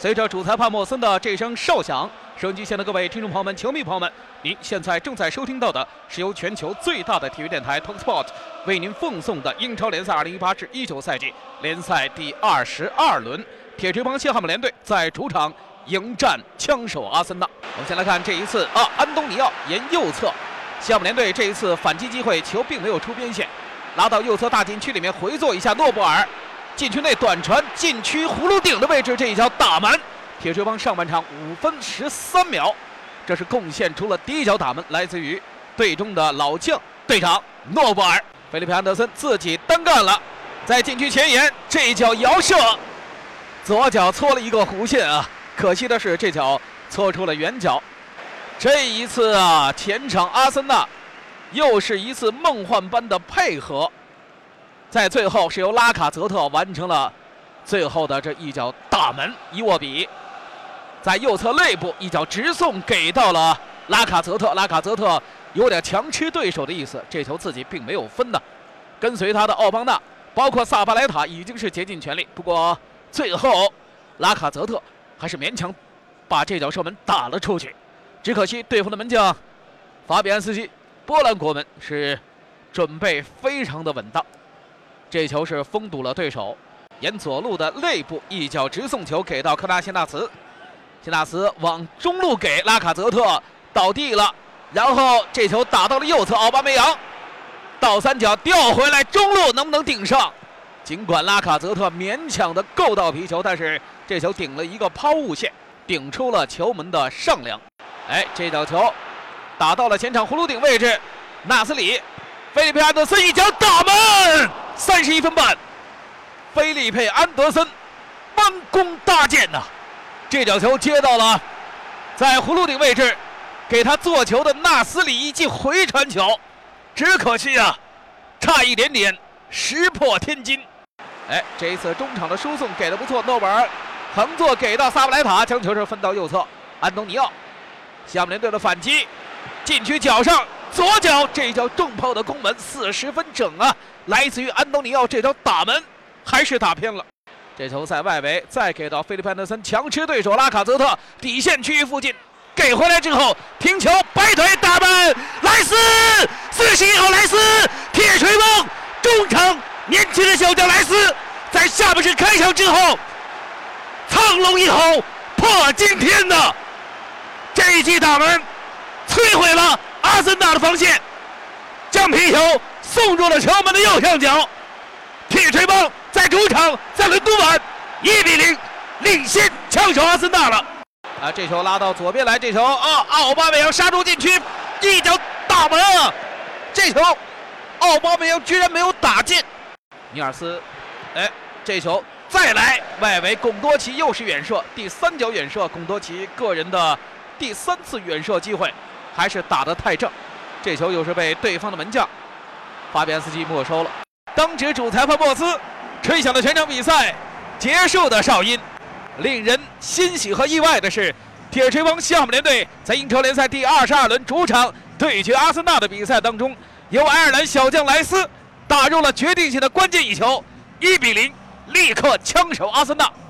随着主裁判莫森的这声哨响，收音机前的各位听众朋友们、球迷朋友们，您现在正在收听到的是由全球最大的体育电台 Talksport 为您奉送的英超联赛2018至19赛季联赛第二十二轮，铁锤帮西汉姆联队在主场迎战枪手阿森纳。我们先来看这一次啊，安东尼奥沿右侧，西汉姆联队这一次反击机会，球并没有出边线，拉到右侧大禁区里面回做一下诺布尔。禁区内短传，禁区葫芦顶的位置，这一脚打门。铁锤帮上半场五分十三秒，这是贡献出了第一脚打门，来自于队中的老将队长诺布尔。菲利普安德森自己单干了，在禁区前沿这一脚摇射，左脚搓了一个弧线啊，可惜的是这脚搓出了远角。这一次啊，前场阿森纳又是一次梦幻般的配合。在最后是由拉卡泽特完成了最后的这一脚大门伊沃比，在右侧肋部一脚直送给到了拉卡泽特，拉卡泽特有点强吃对手的意思，这球自己并没有分的。跟随他的奥邦纳，包括萨巴莱塔已经是竭尽全力，不过最后拉卡泽特还是勉强把这脚射门打了出去，只可惜对方的门将法比安斯基，波兰国门是准备非常的稳当。这球是封堵了对手，沿左路的内部一脚直送球给到科纳辛纳茨，辛纳茨往中路给拉卡泽特倒地了，然后这球打到了右侧奥巴梅扬，倒三角调回来中路能不能顶上？尽管拉卡泽特勉强的够到皮球，但是这球顶了一个抛物线，顶出了球门的上梁。哎，这脚球打到了前场葫芦顶位置，纳斯里。菲利佩·安德森一脚打门，三十一分半。菲利佩·安德森弯弓搭箭呐，这脚球接到了在葫芦顶位置，给他做球的纳斯里一记回传球，只可惜啊，差一点点石破天惊。哎，这一次中场的输送给的不错，诺贝尔横坐给到萨布莱塔，将球是分到右侧，安东尼奥，西汉姆联队的反击，禁区角上。左脚这脚重炮的攻门，四十分整啊！来自于安东尼奥这脚打门，还是打偏了。这球在外围，再给到菲利潘德森，强吃对手拉卡泽特底线区域附近，给回来之后停球，摆腿打门，莱斯四十一号莱斯铁锤帮中场年轻的小将莱斯，在下半时开场之后，苍龙一吼破惊天呐这一记打门，摧毁了。阿森纳的防线将皮球送入了球门的右上角，铁锤帮在主场在伦敦碗一比零领先枪手阿森纳了。啊，这球拉到左边来，这球啊，奥巴梅扬杀入禁区，一脚大门啊！这球奥巴梅扬居然没有打进。尼尔斯，哎，这球再来，外围贡多齐又是远射，第三脚远射，贡多齐个人的第三次远射机会。还是打得太正，这球又是被对方的门将法比安斯基没收了。当值主裁判莫斯吹响了全场比赛结束的哨音。令人欣喜和意外的是，铁锤帮西汉姆联队在英超联赛第二十二轮主场对决阿森纳的比赛当中，由爱尔兰小将莱斯打入了决定性的关键一球，一比零，立刻枪手阿森纳。